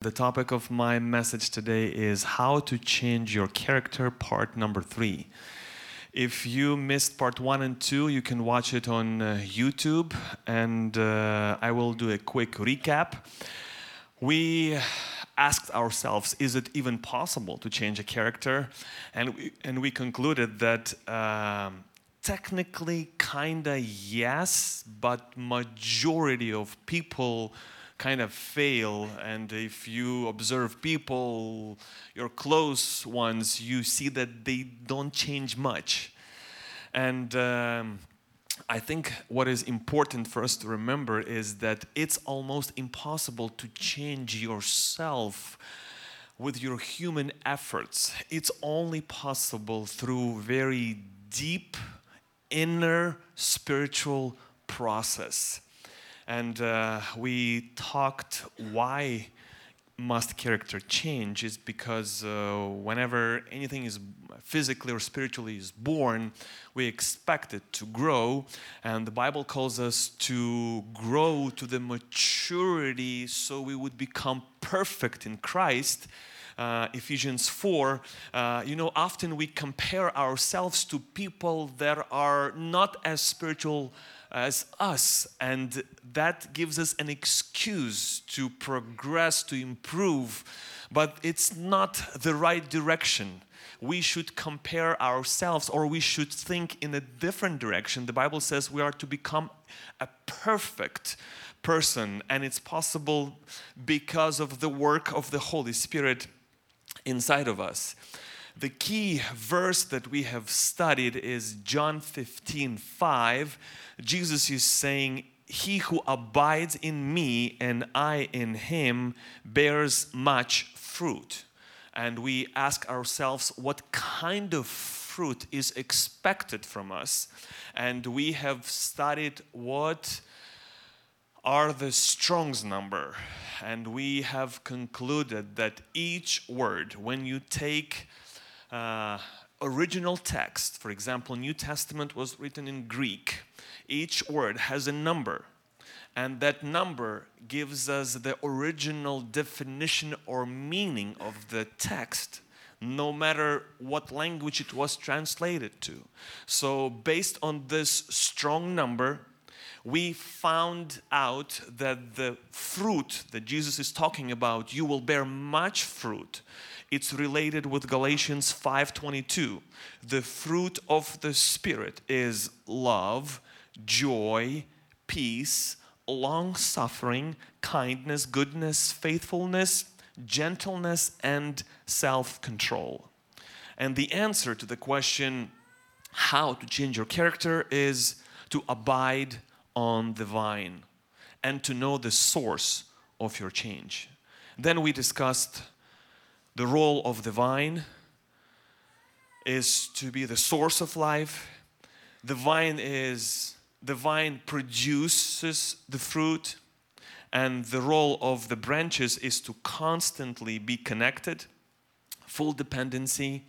The topic of my message today is how to change your character, part number three. If you missed part one and two, you can watch it on uh, YouTube, and uh, I will do a quick recap. We asked ourselves, is it even possible to change a character? And we, and we concluded that um, technically, kinda yes, but majority of people kind of fail. And if you observe people, your close ones, you see that they don't change much. And um, I think what is important for us to remember is that it's almost impossible to change yourself with your human efforts. It's only possible through very deep inner spiritual process and uh, we talked why must character change is because uh, whenever anything is physically or spiritually is born we expect it to grow. And the bible calls us to grow to the maturity so we would become perfect in christ. Uh, Ephesians 4, uh, you know, often we compare ourselves to people that are not as spiritual as us, and that gives us an excuse to progress, to improve, but it's not the right direction. We should compare ourselves or we should think in a different direction. The Bible says we are to become a perfect person, and it's possible because of the work of the Holy Spirit inside of us. The key verse that we have studied is John 15 5. Jesus is saying, He who abides in me and I in him bears much fruit. And we ask ourselves, what kind of fruit is expected from us? And we have studied what are the Strong's number. And we have concluded that each word, when you take uh, original text, for example, New Testament was written in Greek, each word has a number. And that number gives us the original definition or meaning of the text, no matter what language it was translated to. So, based on this strong number, we found out that the fruit that Jesus is talking about, you will bear much fruit it's related with Galatians 5:22. The fruit of the spirit is love, joy, peace, long-suffering, kindness, goodness, faithfulness, gentleness and self-control. And the answer to the question how to change your character is to abide on the vine and to know the source of your change. Then we discussed the role of the vine is to be the source of life. The vine is the vine produces the fruit and the role of the branches is to constantly be connected, full dependency.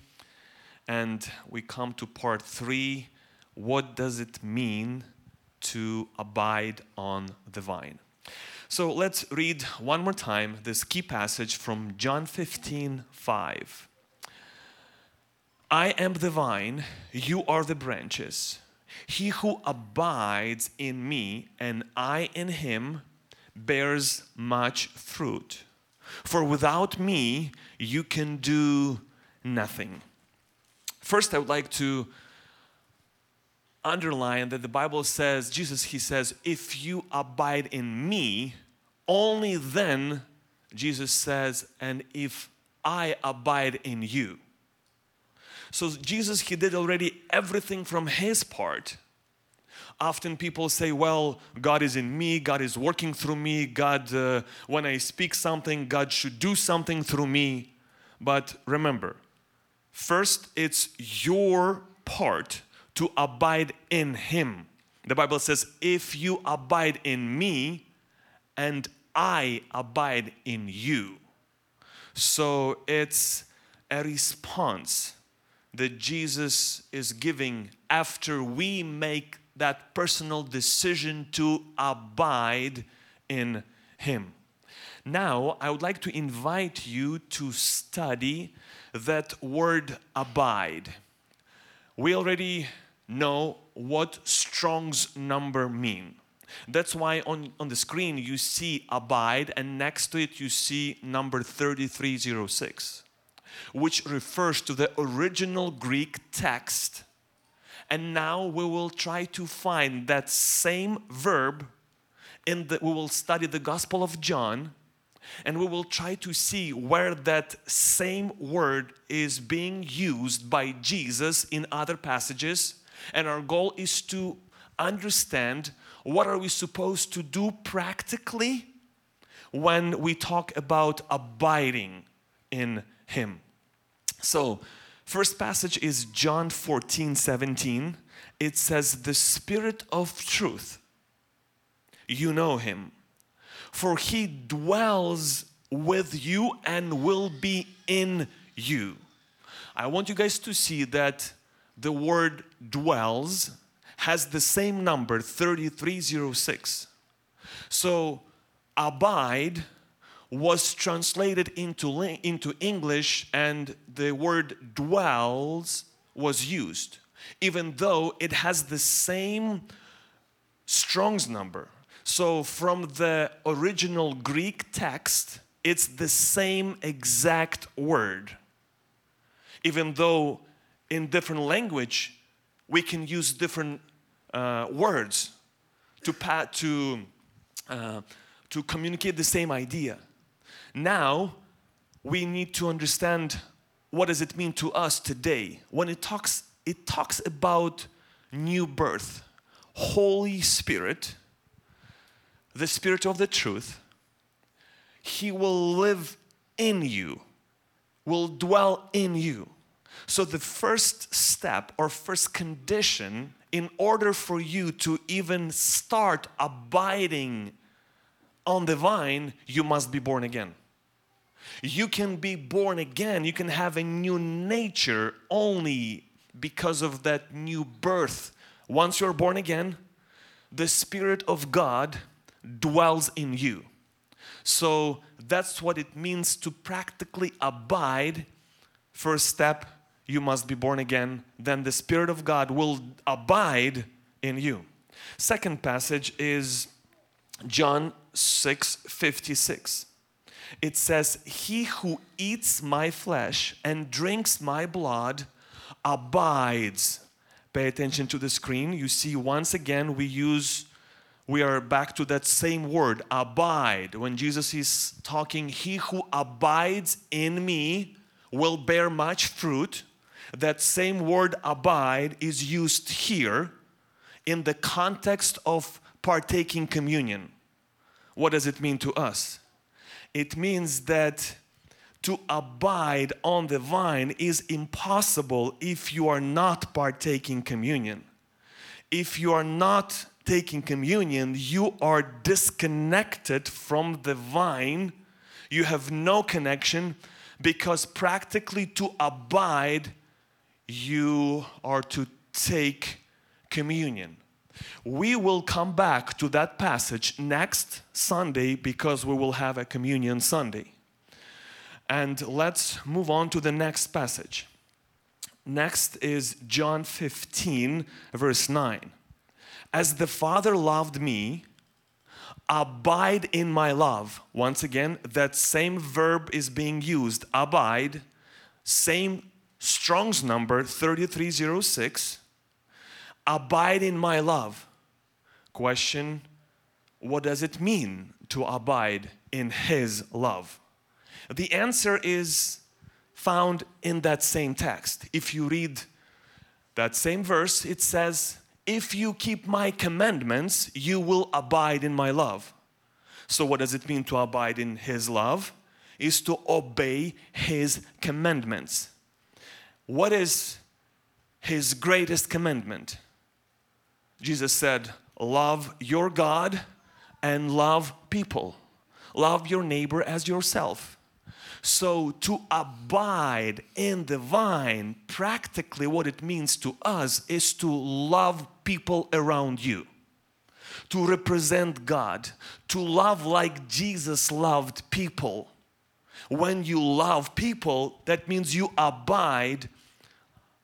And we come to part 3, what does it mean to abide on the vine? So let's read one more time this key passage from John 15 5. I am the vine, you are the branches. He who abides in me and I in him bears much fruit. For without me, you can do nothing. First, I would like to underline that the Bible says, Jesus, he says, if you abide in me, only then, Jesus says, and if I abide in you. So Jesus, he did already everything from his part. Often people say, well, God is in me, God is working through me, God, uh, when I speak something, God should do something through me. But remember, first it's your part to abide in Him. The Bible says, If you abide in me and I abide in you. So it's a response that Jesus is giving after we make that personal decision to abide in Him. Now, I would like to invite you to study that word abide. We already know what Strong's number mean. That's why on, on the screen you see abide and next to it you see number 3306, which refers to the original Greek text. And now we will try to find that same verb and we will study the Gospel of John and we will try to see where that same word is being used by Jesus in other passages. And our goal is to understand what are we supposed to do practically when we talk about abiding in Him. So, first passage is John 14 17. It says, The Spirit of truth, you know Him, for He dwells with you and will be in you. I want you guys to see that the word dwells has the same number 3306. So abide was translated into, into English and the word dwells was used, even though it has the same Strong's number. So, from the original Greek text, it's the same exact word. Even though in different language, we can use different uh, words to, to, uh, to communicate the same idea. Now, we need to understand what does it mean to us today. When it talks, it talks about new birth, Holy Spirit, the Spirit of the truth, He will live in you, will dwell in you. So, the first step or first condition in order for you to even start abiding on the vine, you must be born again. You can be born again, you can have a new nature only because of that new birth. Once you're born again, the Spirit of God dwells in you. So that's what it means to practically abide. First step, you must be born again, then the Spirit of God will abide in you. Second passage is John 6 56. It says, He who eats my flesh and drinks my blood abides. Pay attention to the screen. You see, once again, we use, we are back to that same word, abide. When Jesus is talking, He who abides in me will bear much fruit that same word abide is used here in the context of partaking communion. What does it mean to us? It means that to abide on the vine is impossible if you are not partaking communion. If you are not taking communion, you are disconnected from the vine. You have no connection because practically to abide you are to take communion. We will come back to that passage next Sunday because we will have a communion Sunday. And let's move on to the next passage. Next is John 15, verse 9. As the Father loved me, abide in my love. Once again, that same verb is being used abide, same Strong's number 3306 Abide in my love. Question What does it mean to abide in His love? The answer is found in that same text. If you read that same verse, it says, If you keep my commandments, you will abide in my love. So, what does it mean to abide in His love? Is to obey His commandments. What is his greatest commandment? Jesus said, Love your God and love people. Love your neighbor as yourself. So, to abide in the vine, practically what it means to us is to love people around you. to represent God, to love like Jesus loved people. When you love people, that means you abide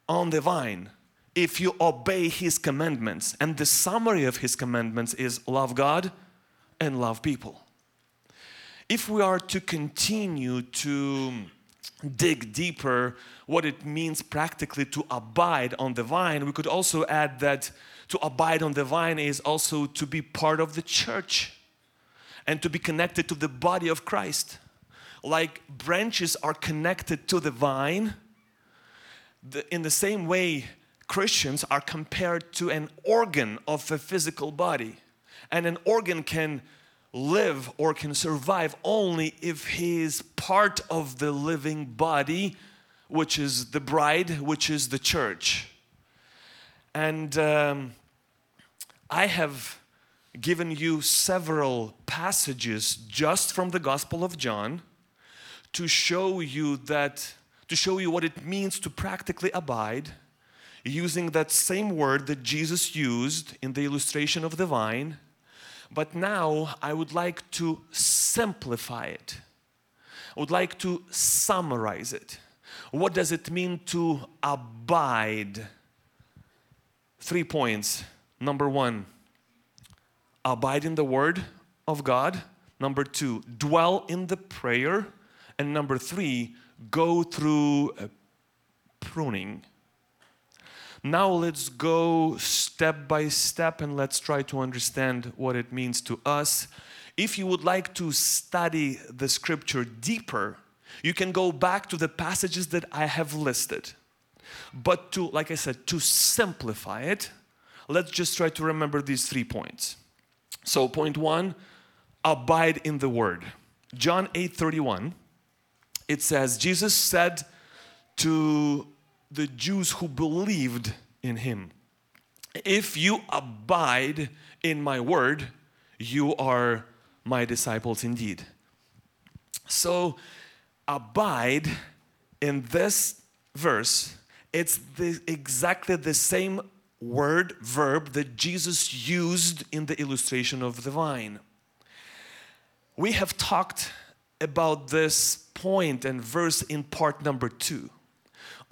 on the vine. If you obey His commandments, and the summary of His commandments is love God and love people. If we are to continue to dig deeper what it means practically to abide on the vine, we could also add that to abide on the vine is also to be part of the church and to be connected to the body of Christ. Like branches are connected to the vine, in the same way, Christians are compared to an organ of a physical body. And an organ can live or can survive only if he is part of the living body, which is the bride, which is the church. And um, I have given you several passages just from the Gospel of John to show you that, to show you what it means to practically abide using that same word that Jesus used in the illustration of the vine. But now I would like to simplify it. I would like to summarize it. What does it mean to abide? Three points. Number one, abide in the Word of God. Number two, dwell in the prayer. And number three, go through uh, pruning. Now let's go step by step and let's try to understand what it means to us. If you would like to study the scripture deeper, you can go back to the passages that I have listed. But to, like I said, to simplify it, let's just try to remember these three points. So, point one abide in the word. John 8 31, it says, Jesus said to the Jews who believed in him, If you abide in my word, you are my disciples indeed. So, abide in this verse, it's the, exactly the same word, verb that Jesus used in the illustration of the vine. We have talked about this point and verse in part number two.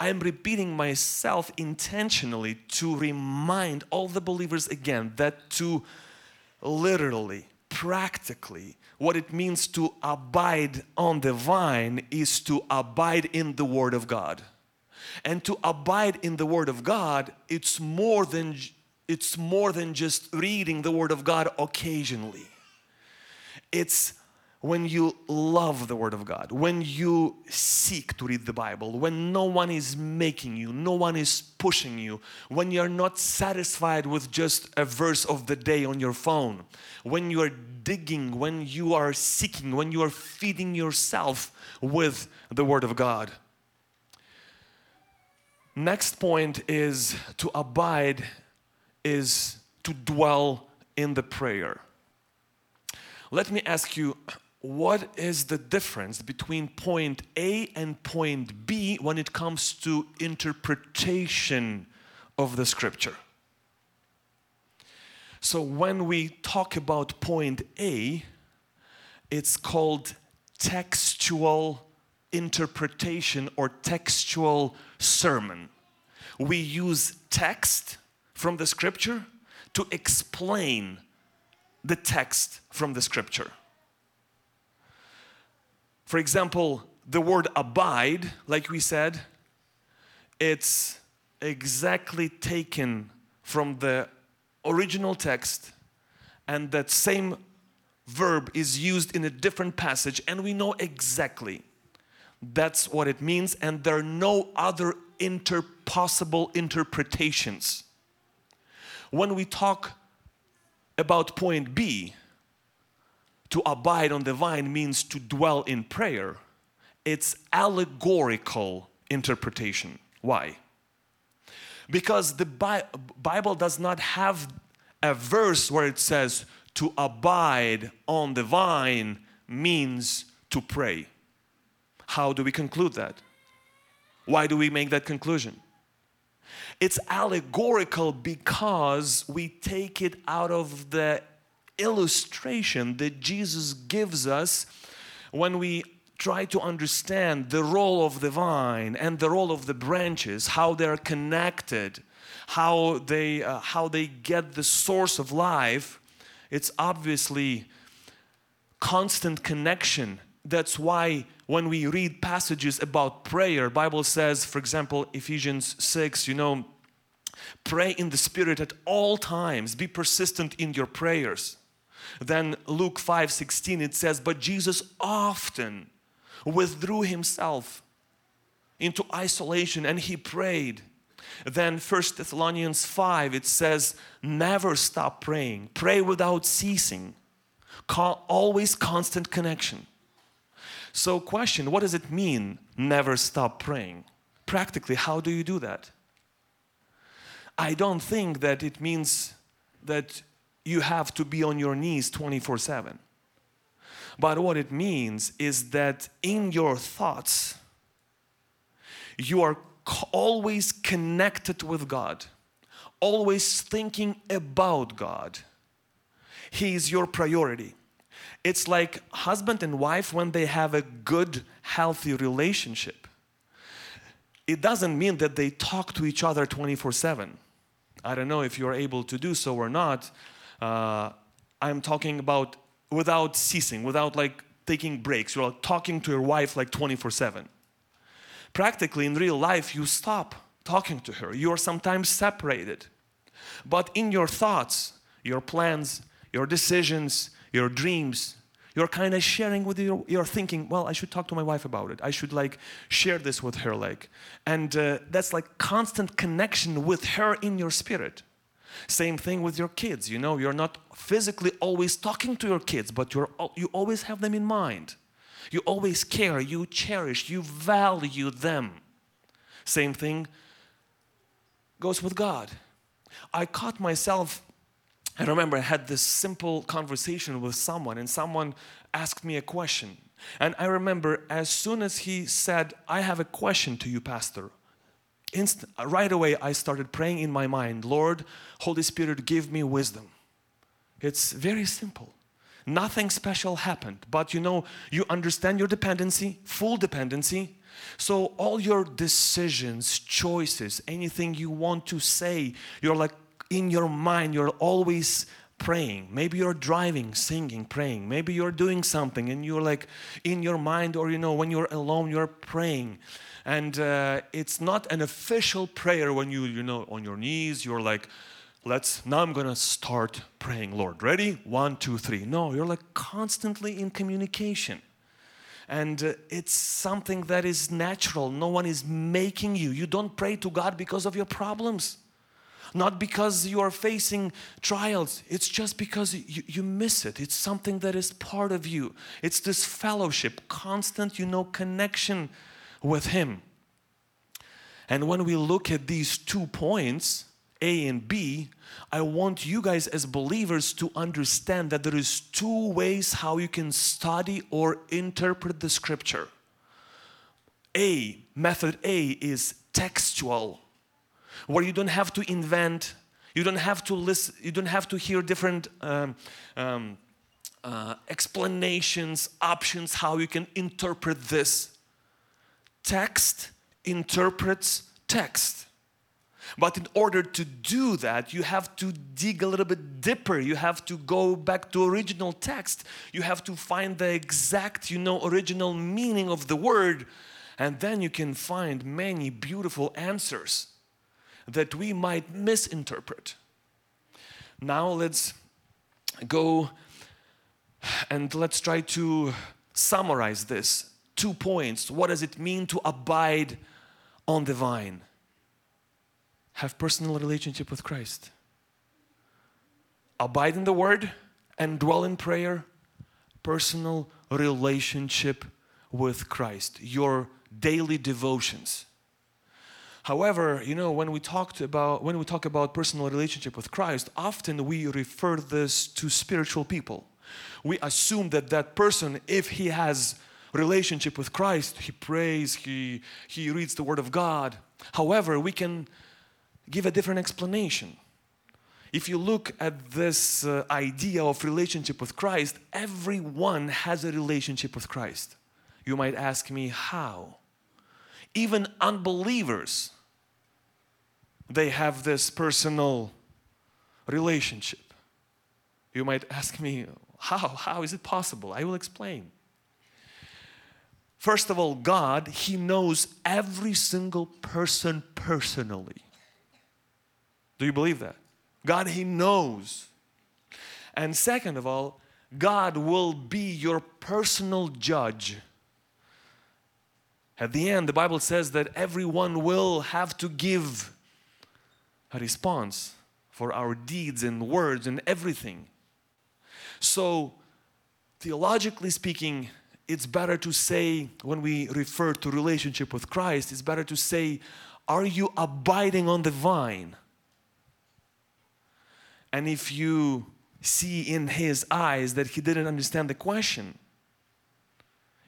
I am repeating myself intentionally to remind all the believers again that to literally, practically, what it means to abide on the vine is to abide in the Word of God. And to abide in the Word of God, it's more than it's more than just reading the Word of God occasionally. It's when you love the Word of God, when you seek to read the Bible, when no one is making you, no one is pushing you, when you're not satisfied with just a verse of the day on your phone, when you are digging, when you are seeking, when you are feeding yourself with the Word of God. Next point is to abide, is to dwell in the prayer. Let me ask you, what is the difference between point A and point B when it comes to interpretation of the scripture? So, when we talk about point A, it's called textual interpretation or textual sermon. We use text from the scripture to explain the text from the scripture. For example, the word abide, like we said, it's exactly taken from the original text, and that same verb is used in a different passage, and we know exactly that's what it means, and there are no other inter possible interpretations. When we talk about point B, to abide on the vine means to dwell in prayer. It's allegorical interpretation. Why? Because the Bible does not have a verse where it says to abide on the vine means to pray. How do we conclude that? Why do we make that conclusion? It's allegorical because we take it out of the illustration that Jesus gives us when we try to understand the role of the vine and the role of the branches, how they're connected, how they, uh, how they get the source of life, it's obviously constant connection. That's why when we read passages about prayer, Bible says, for example, Ephesians 6, you know, pray in the spirit at all times, be persistent in your prayers. Then Luke 5 16 it says, But Jesus often withdrew himself into isolation and he prayed. Then 1 Thessalonians 5 it says, Never stop praying, pray without ceasing, always constant connection. So, question what does it mean, never stop praying? Practically, how do you do that? I don't think that it means that you have to be on your knees 24 7. But what it means is that in your thoughts, you are always connected with God, always thinking about God. He is your priority. It's like husband and wife when they have a good, healthy relationship. It doesn't mean that they talk to each other 24 7. I don't know if you're able to do so or not, uh, I'm talking about without ceasing, without like taking breaks. You're like talking to your wife like 24 7. Practically in real life, you stop talking to her. You are sometimes separated. But in your thoughts, your plans, your decisions, your dreams, you're kind of sharing with your, you're thinking, well, I should talk to my wife about it. I should like share this with her, like, and uh, that's like constant connection with her in your spirit. Same thing with your kids. You know, you're not physically always talking to your kids, but you're, you always have them in mind. You always care, you cherish, you value them. Same thing goes with God. I caught myself, I remember I had this simple conversation with someone, and someone asked me a question. And I remember as soon as he said, I have a question to you, Pastor, Right away I started praying in my mind, Lord, Holy Spirit, give me wisdom. It's very simple. Nothing special happened, but you know, you understand your dependency, full dependency. So, all your decisions, choices, anything you want to say, you're like in your mind, you're always praying. Maybe you're driving, singing, praying. Maybe you're doing something and you're like in your mind, or you know, when you're alone, you're praying. And uh, it's not an official prayer when you you know on your knees you're like let's now i'm gonna start praying lord. Ready? One two three. No you're like constantly in communication. And uh, it's something that is natural. No one is making you. You don't pray to god because of your problems not because you are facing trials it's just because you, you miss it it's something that is part of you it's this fellowship constant you know connection with Him. And when we look at these two points, A and B, I want you guys as believers to understand that there is two ways how you can study or interpret the scripture. A, method A is textual, where you don't have to invent, you don't have to listen, you don't have to hear different um, um, uh, explanations, options, how you can interpret this text interprets text. But in order to do that, you have to dig a little bit deeper. You have to go back to original text. You have to find the exact, you know, original meaning of the word. And then you can find many beautiful answers that we might misinterpret. Now let's go and let's try to summarize this two points. What does it mean to abide on the vine? Have personal relationship with Christ. Abide in the word and dwell in prayer. Personal relationship with Christ. Your daily devotions. However, you know, when we talked about when we talk about personal relationship with Christ, often we refer this to spiritual people. We assume that that person, if he has relationship with Christ. He prays, he, he reads the Word of God. However, we can give a different explanation. If you look at this uh, idea of relationship with Christ, everyone has a relationship with Christ. You might ask me, how? Even unbelievers, they have this personal relationship. You might ask me, how? How is it possible? I will explain. First of all, God, He knows every single person personally. Do you believe that? God, He knows. And second of all, God will be your personal judge. At the end, the Bible says that everyone will have to give response for our deeds and words and everything. So, theologically speaking, it's better to say, when we refer to relationship with Christ, it's better to say, Are you abiding on the vine? And if you see in his eyes that he didn't understand the question,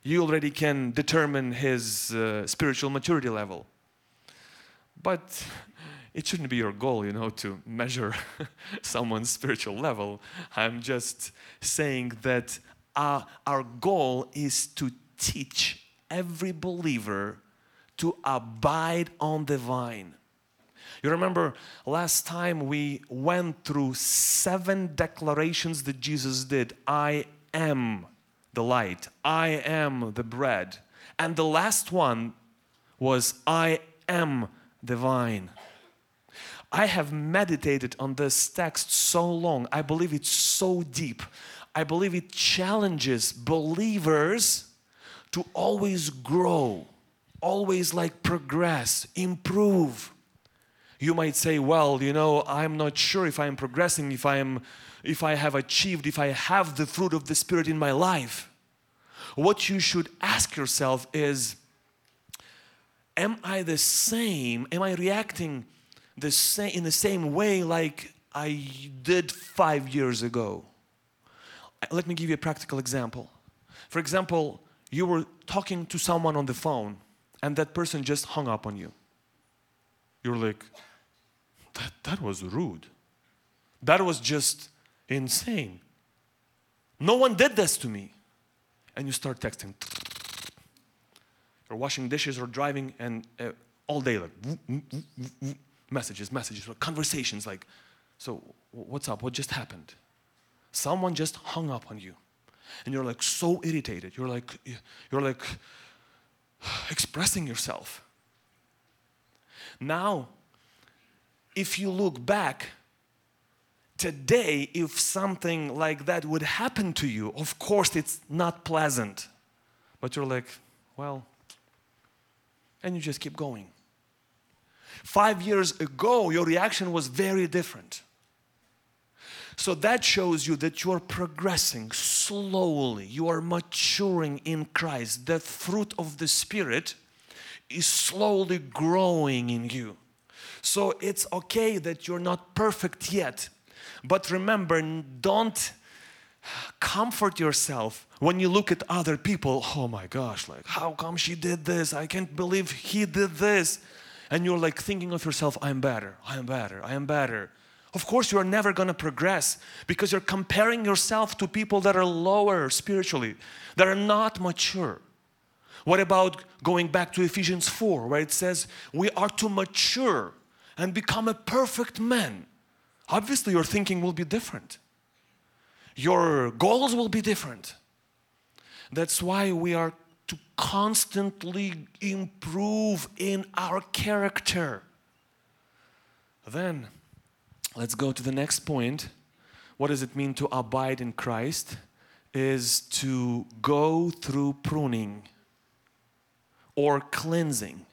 you already can determine his uh, spiritual maturity level. But it shouldn't be your goal, you know, to measure someone's spiritual level. I'm just saying that uh, our goal is to teach every believer to abide on the vine. You remember last time we went through seven declarations that Jesus did I am the light, I am the bread. And the last one was I am the vine. I have meditated on this text so long. I believe it's so deep. I believe it challenges believers to always grow, always like progress, improve. You might say, well, you know, I'm not sure if I'm progressing, if I am if I have achieved, if I have the fruit of the spirit in my life. What you should ask yourself is am I the same? Am I reacting the same in the same way like I did 5 years ago? Let me give you a practical example. For example, you were talking to someone on the phone and that person just hung up on you. You're like, that, that was rude. That was just insane. No one did this to me. And you start texting. You're washing dishes or driving, and uh, all day, like messages, messages, conversations like, so what's up? What just happened? Someone just hung up on you. And you're like so irritated. You're like, you're like expressing yourself. Now, if you look back, today, if something like that would happen to you, of course it's not pleasant. But you're like, well, and you just keep going. Five years ago, your reaction was very different. So that shows you that you are progressing slowly, you are maturing in Christ. The fruit of the Spirit is slowly growing in you. So it's okay that you're not perfect yet. But remember, don't comfort yourself when you look at other people. Oh my gosh, like, how come she did this? I can't believe he did this. And you're like thinking of yourself, I'm better, I am better, I am better. Of course, you are never going to progress because you're comparing yourself to people that are lower spiritually, that are not mature. What about going back to Ephesians 4, where it says, We are to mature and become a perfect man, obviously your thinking will be different. Your goals will be different. That's why we are to constantly improve in our character. Then, let's go to the next point. What does it mean to abide in Christ? Is to go through pruning or cleansing.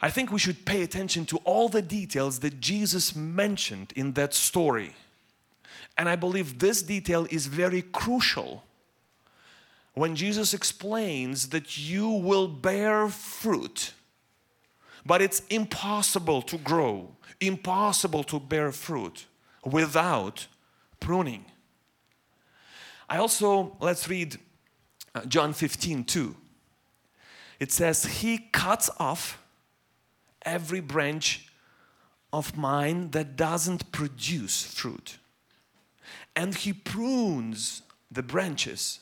I think we should pay attention to all the details that Jesus mentioned in that story. And I believe this detail is very crucial when Jesus explains that you will bear fruit, but it's impossible to grow, impossible to bear fruit without pruning. I also, let's read uh, John 15 2. It says, He cuts off every branch of mine that doesn't produce fruit. And he prunes the branches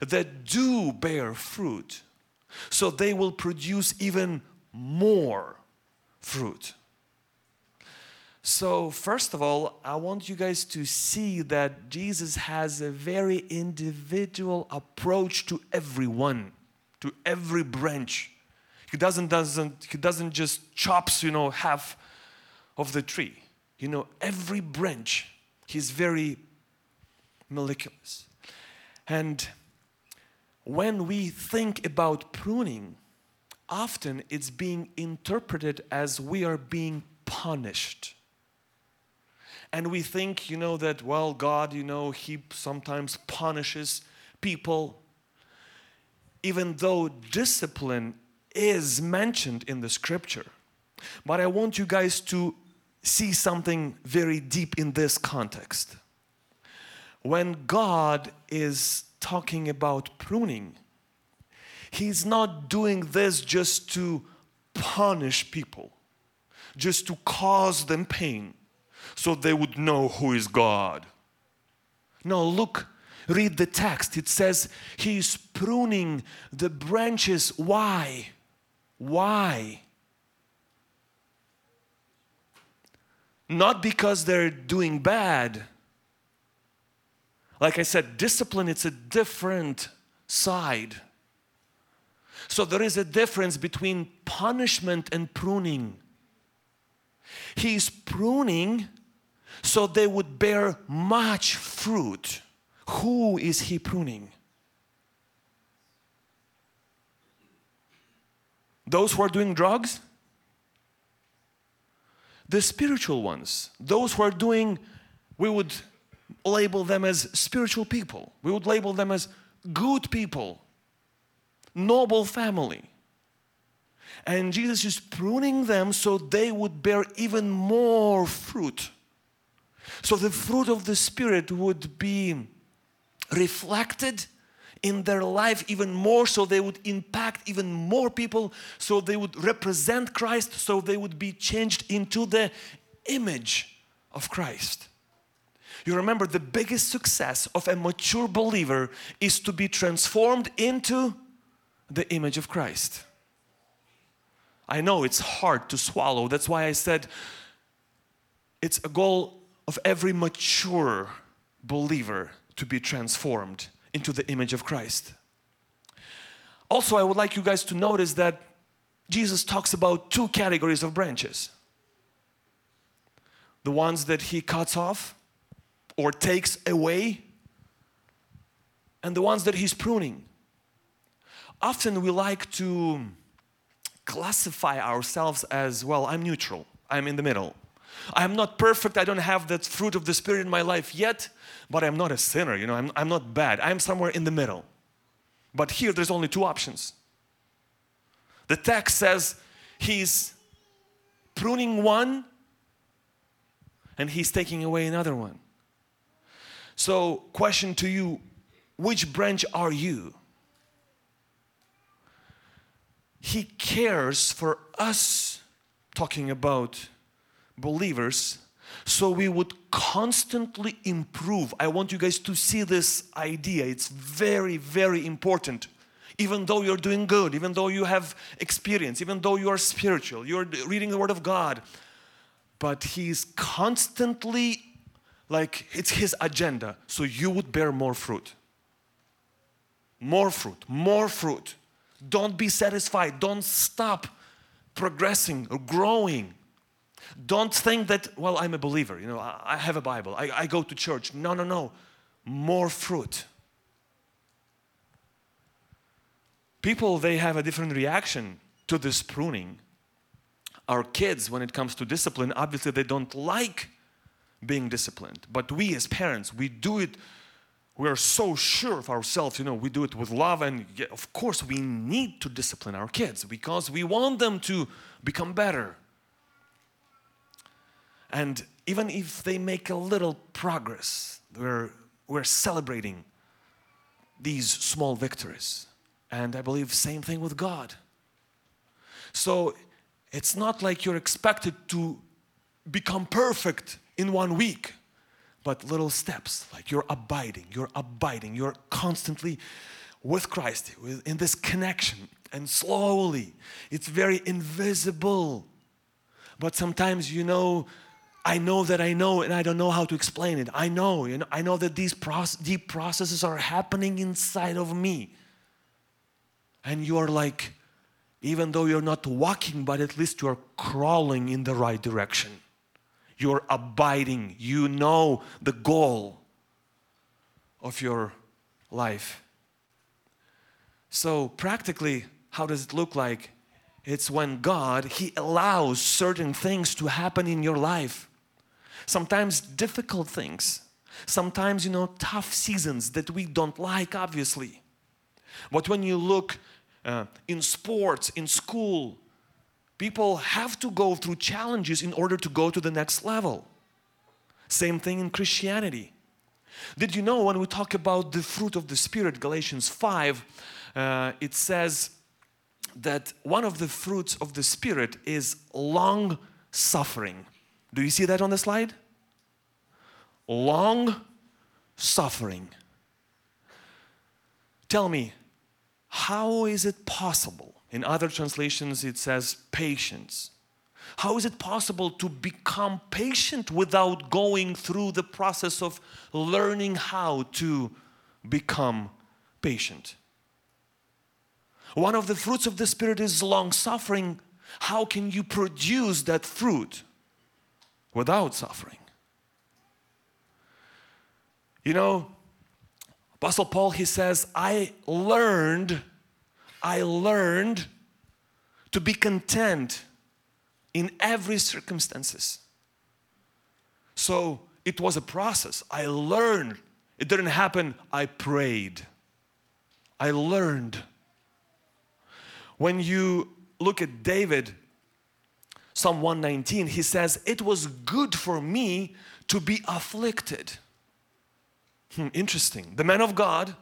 that do bear fruit so they will produce even more fruit. So, first of all, I want you guys to see that Jesus has a very individual approach to everyone, to every branch. He doesn't, doesn't, he doesn't just chops, you know, half of the tree. You know, every branch, he's very meticulous. And when we think about pruning, often it's being interpreted as we are being punished. And we think, you know, that, well, God, you know, He sometimes punishes people, even though discipline is mentioned in the scripture. But I want you guys to see something very deep in this context. When God is talking about pruning, He's not doing this just to punish people, just to cause them pain so they would know who is God. No, look, read the text. It says He's pruning the branches. Why? Why? Not because they're doing bad. Like I said, discipline, it's a different side. So there is a difference between punishment and pruning. He's pruning so they would bear much fruit. Who is he pruning? Those who are doing drugs? The spiritual ones, those who are doing, we would label them as spiritual people. We would label them as good people, noble family. And Jesus is pruning them so they would bear even more fruit. So the fruit of the Spirit would be reflected in their life even more so they would impact even more people so they would represent Christ so they would be changed into the image of Christ. You remember the biggest success of a mature believer is to be transformed into the image of Christ. I know it's hard to swallow. That's why I said it's a goal of every mature believer to be transformed into the image of Christ. Also, I would like you guys to notice that Jesus talks about two categories of branches the ones that he cuts off or takes away, and the ones that he's pruning. Often we like to classify ourselves as well, I'm neutral, I'm in the middle. I'm not perfect, I don't have that fruit of the Spirit in my life yet, but I'm not a sinner, you know, I'm, I'm not bad. I'm somewhere in the middle. But here there's only two options. The text says he's pruning one and he's taking away another one. So, question to you which branch are you? He cares for us, talking about believers so we would constantly improve. I want you guys to see this idea. It's very, very important. Even though you're doing good, even though you have experience, even though you are spiritual, you're reading the Word of God, but He's constantly like it's His agenda so you would bear more fruit. More fruit, more fruit. Don't be satisfied, don't stop progressing or growing. Don't think that, well, I'm a believer, you know, I, have a Bible, I, I go to church. No, no, no. More fruit. People, they have a different reaction to this pruning. Our kids, when it comes to discipline, obviously they don't like being disciplined. But we as parents, we do it, we are so sure of ourselves, you know, we do it with love. And of course, we need to discipline our kids because we want them to become better. And even if they make a little progress, we're, we're celebrating these small victories. And I believe same thing with God. So it's not like you're expected to become perfect in one week, but little steps, like you're abiding, you're abiding, you're constantly with Christ, in this connection, and slowly, it's very invisible. But sometimes, you know, I know that I know and I don't know how to explain it. I know, you know, I know that these proce- deep processes are happening inside of me. And you are like, even though you're not walking, but at least you're crawling in the right direction. You're abiding. You know the goal of your life. So, practically, how does it look like? It's when God, He allows certain things to happen in your life. Sometimes difficult things. Sometimes, you know, tough seasons that we don't like, obviously. But when you look uh, in sports, in school, people have to go through challenges in order to go to the next level. Same thing in Christianity. Did you know when we talk about the fruit of the Spirit, Galatians 5, uh, it says that one of the fruits of the Spirit is long suffering. Do you see that on the slide? Long suffering. Tell me, how is it possible? In other translations, it says patience. How is it possible to become patient without going through the process of learning how to become patient? One of the fruits of the Spirit is long suffering. How can you produce that fruit without suffering? You know, Apostle Paul, he says, I learned, I learned to be content in every circumstances. So it was a process. I learned. It didn't happen, I prayed. I learned. When you look at David, Psalm 119, he says, It was good for me to be afflicted. Hmm, interesting. The man of God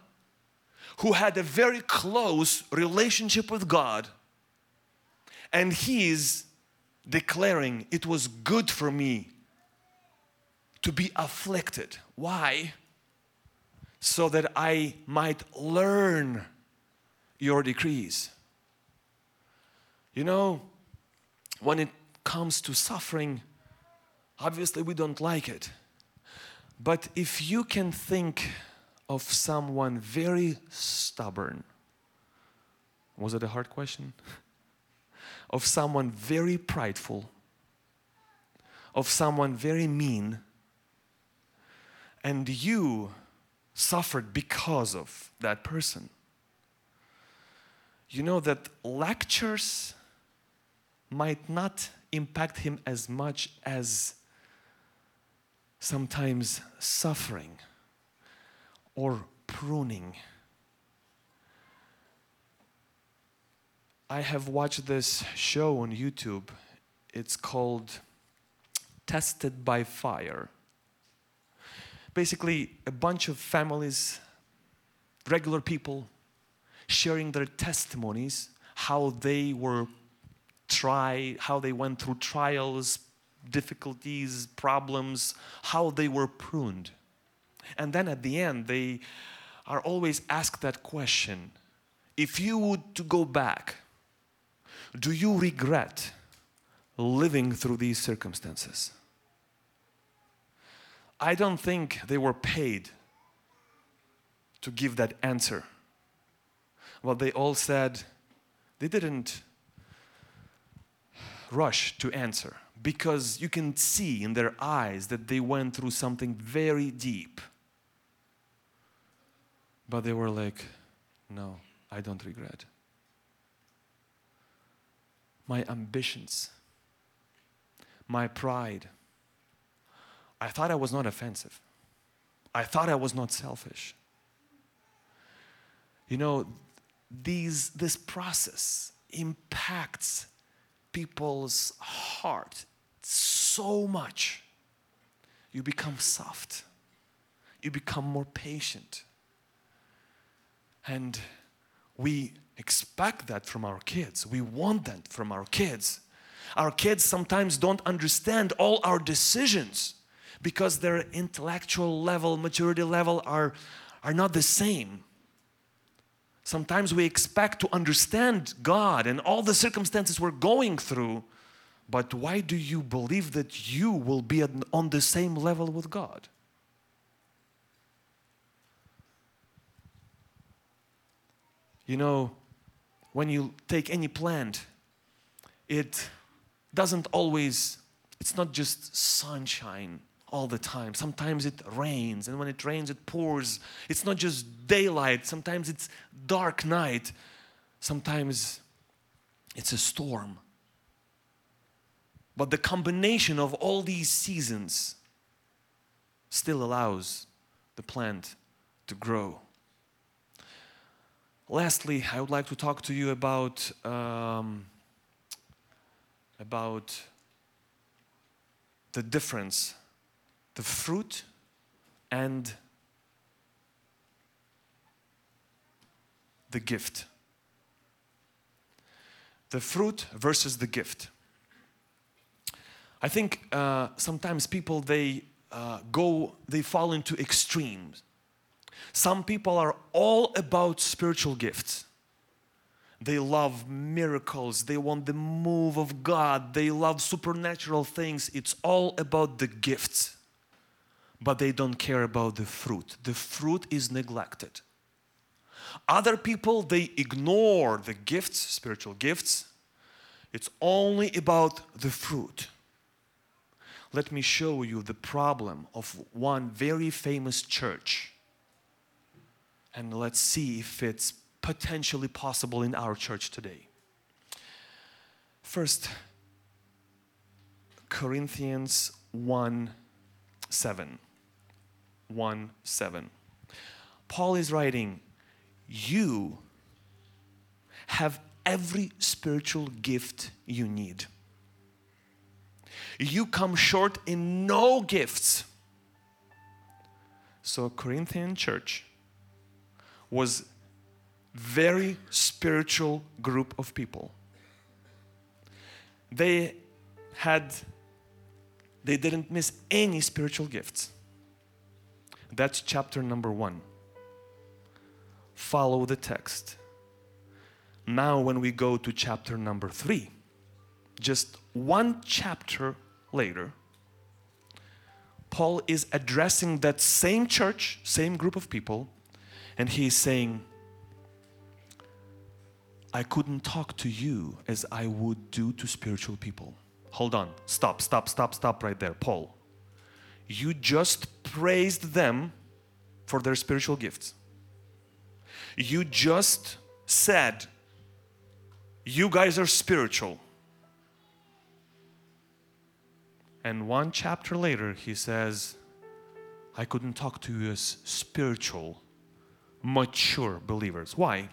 who had a very close relationship with God, and he's declaring, It was good for me to be afflicted. Why? So that I might learn your decrees. You know, when it comes to suffering, obviously we don't like it. But if you can think of someone very stubborn, was it a hard question? of someone very prideful, of someone very mean, and you suffered because of that person. You know that lectures might not impact him as much as sometimes suffering or pruning. I have watched this show on YouTube. It's called Tested by Fire. Basically, a bunch of families, regular people, sharing their testimonies, how they were try how they went through trials, difficulties, problems, how they were pruned. And then at the end, they are always asked that question if you would to go back, do you regret living through these circumstances? I don't think they were paid to give that answer. Well, they all said they didn't rush to answer because you can see in their eyes that they went through something very deep. But they were like, no, I don't regret. My ambitions, my pride. I thought I was not offensive. I thought I was not selfish. You know, these, this process impacts people's heart so much. You become soft, you become more patient. And we expect that from our kids, we want that from our kids. Our kids sometimes don't understand all our decisions because their intellectual level, maturity level are, are not the same. Sometimes we expect to understand God and all the circumstances we're going through, but why do you believe that you will be on the same level with God? You know, when you take any plant, it doesn't always, it's not just sunshine all the time. Sometimes it rains, and when it rains, it pours. It's not just daylight, sometimes it's dark night, sometimes it's a storm. But the combination of all these seasons still allows the plant to grow. Lastly, I would like to talk to you about um, about the difference, the fruit and the gift. The fruit versus the gift. I think uh, sometimes people they uh, go, they fall into extremes. Some people are all about spiritual gifts. They love miracles. They want the move of God. They love supernatural things. It's all about the gifts. But they don't care about the fruit. The fruit is neglected. Other people, they ignore the gifts, spiritual gifts. It's only about the fruit. Let me show you the problem of one very famous church. And let's see if it's potentially possible in our church today. First, Corinthians 1 7. 1 7. Paul is writing, You have every spiritual gift you need. You come short in no gifts. So, Corinthian church was very spiritual group of people. They had, they didn't miss any spiritual gifts. That's chapter number one. Follow the text. Now, when we go to chapter number three, just one chapter later, Paul is addressing that same church, same group of people, and he's saying, I couldn't talk to you as I would do to spiritual people. Hold on, stop, stop, stop, stop right there. Paul, you just praised them for their spiritual gifts. You just said, You guys are spiritual. And one chapter later, he says, I couldn't talk to you as spiritual, mature believers. Why?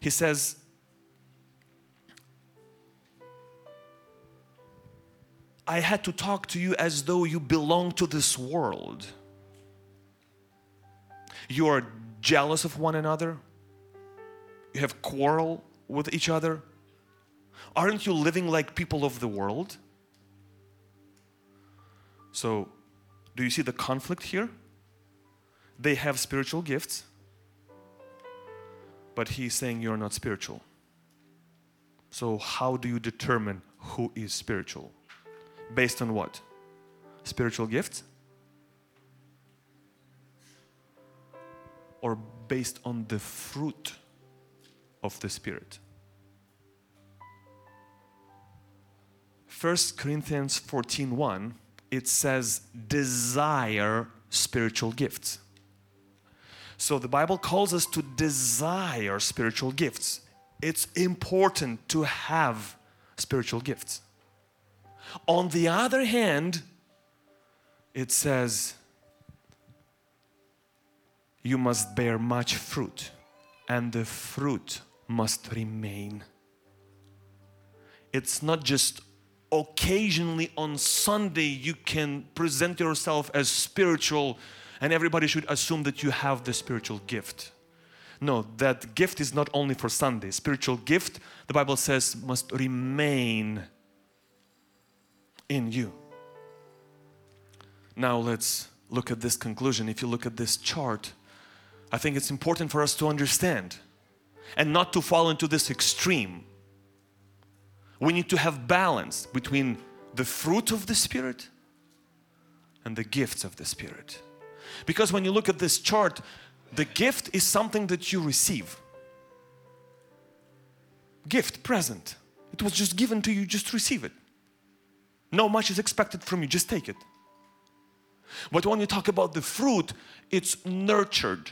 He says, I had to talk to you as though you belong to this world. You are jealous of one another. You have quarrel with each other. Aren't you living like people of the world? So, do you see the conflict here? They have spiritual gifts, but he's saying you're not spiritual. So, how do you determine who is spiritual? Based on what? Spiritual gifts? Or based on the fruit of the Spirit? 1 Corinthians 14:1 it says desire spiritual gifts. So the Bible calls us to desire spiritual gifts. It's important to have spiritual gifts. On the other hand, it says you must bear much fruit, and the fruit must remain. It's not just occasionally on Sunday you can present yourself as spiritual and everybody should assume that you have the spiritual gift. No, that gift is not only for Sunday. Spiritual gift, the Bible says, must remain in you. Now let's look at this conclusion. If you look at this chart, I think it's important for us to understand and not to fall into this extreme. We need to have balance between the fruit of the Spirit and the gifts of the Spirit. Because when you look at this chart, the gift is something that you receive. Gift, present. It was just given to you, just receive it. No much is expected from you, just take it. But when you talk about the fruit, it's nurtured.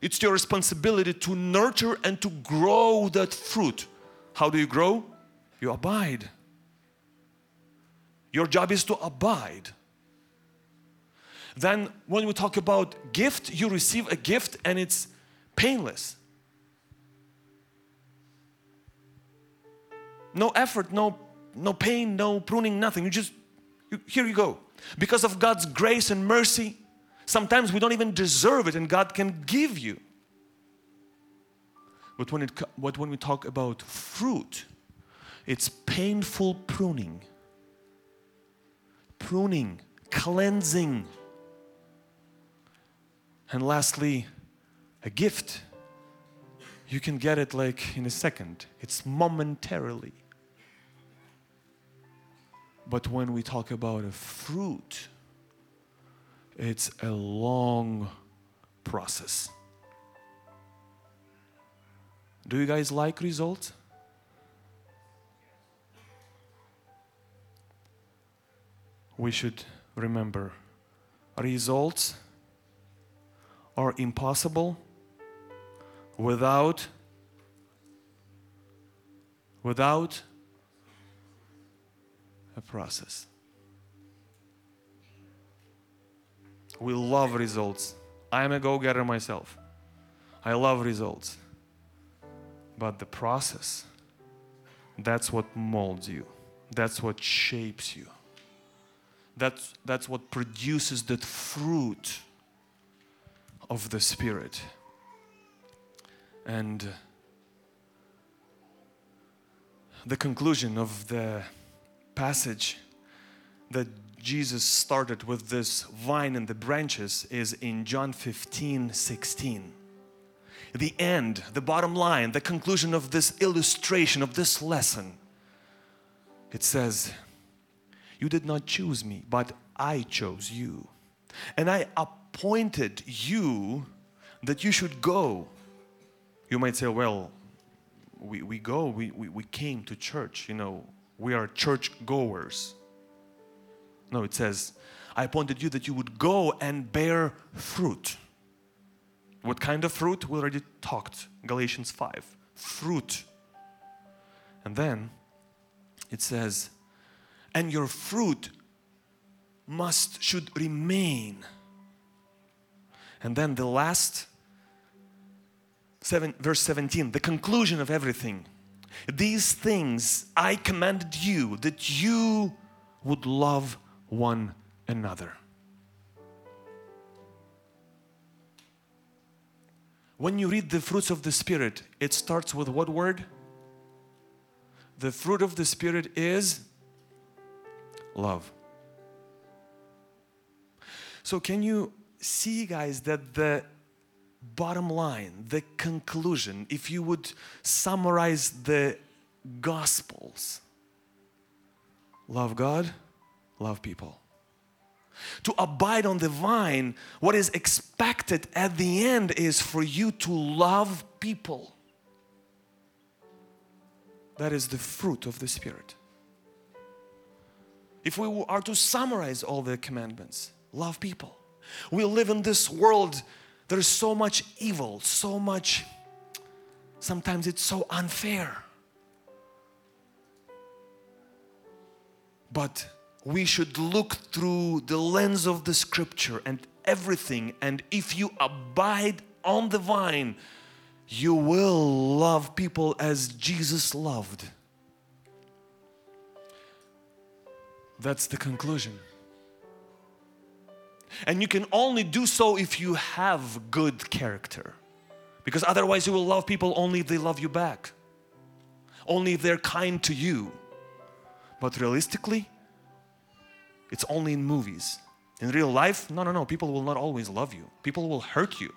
It's your responsibility to nurture and to grow that fruit. How do you grow? You abide. Your job is to abide. Then, when we talk about gift, you receive a gift and it's painless. No effort, no, no pain, no pruning, nothing. You just, you, here you go. Because of God's grace and mercy, sometimes we don't even deserve it and God can give you. But when, it, but when we talk about fruit, it's painful pruning. Pruning, cleansing, and lastly, a gift. You can get it like in a second, it's momentarily. But when we talk about a fruit, it's a long process. Do you guys like results? We should remember results are impossible without without a process. We love results. I'm a go-getter myself. I love results. But the process, that's what molds you. That's what shapes you. That's, that's what produces that fruit of the Spirit. And the conclusion of the passage that Jesus started with this vine and the branches is in John 15 16. The end, the bottom line, the conclusion of this illustration, of this lesson. It says, You did not choose me, but I chose you. And I appointed you that you should go. You might say, well, we, we go, we, we, we came to church, you know, we are church goers. No, it says, I appointed you that you would go and bear fruit. What kind of fruit? We already talked, Galatians 5. Fruit. And then it says, and your fruit must, should remain and then the last, seven, verse 17, the conclusion of everything. These things I commanded you that you would love one another. When you read the fruits of the Spirit, it starts with what word? The fruit of the Spirit is love. So, can you see, guys, that the bottom line, the conclusion, if you would summarize the Gospels love God, love people. To abide on the vine, what is expected at the end is for you to love people. That is the fruit of the Spirit. If we are to summarize all the commandments, love people. We live in this world, there's so much evil, so much, sometimes it's so unfair. But we should look through the lens of the scripture and everything, and if you abide on the vine, you will love people as Jesus loved. That's the conclusion. And you can only do so if you have good character. Because otherwise, you will love people only if they love you back, only if they're kind to you. But realistically, it's only in movies. In real life, no, no, no, people will not always love you, people will hurt you.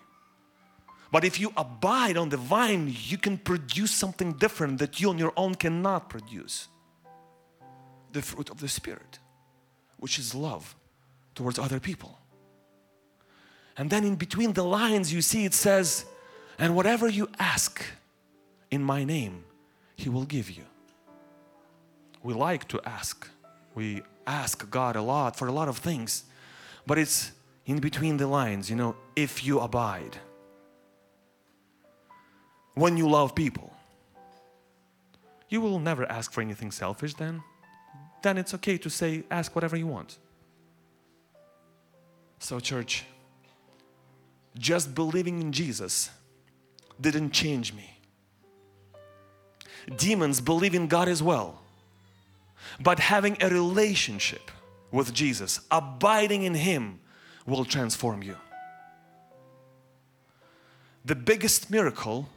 But if you abide on the vine, you can produce something different that you on your own cannot produce the fruit of the Spirit, which is love towards other people. And then in between the lines, you see it says, and whatever you ask in my name, He will give you. We like to ask. We ask God a lot for a lot of things, but it's in between the lines, you know, if you abide. When you love people, you will never ask for anything selfish then. Then it's okay to say, ask whatever you want. So, church, just believing in Jesus didn't change me. Demons believe in God as well. But having a relationship with Jesus, abiding in Him, will transform you. The biggest miracle,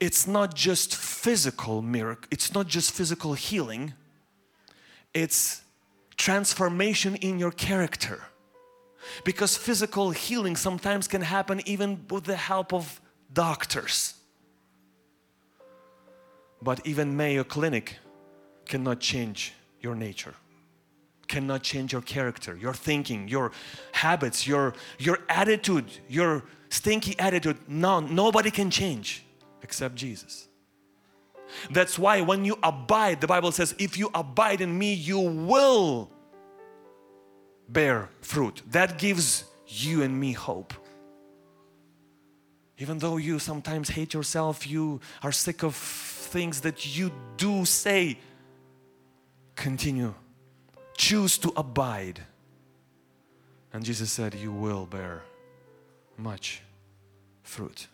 it's not just physical miracle, it's not just physical healing, it's transformation in your character. Because physical healing sometimes can happen even with the help of doctors. But even Mayo Clinic cannot change your nature, cannot change your character, your thinking, your habits, your, your attitude, your stinky attitude. No, nobody can change except Jesus. That's why when you abide, the Bible says, if you abide in me, you will bear fruit. That gives you and me hope. Even though you sometimes hate yourself, you are sick of things that you do say, continue. Choose to abide. And Jesus said, You will bear much fruit.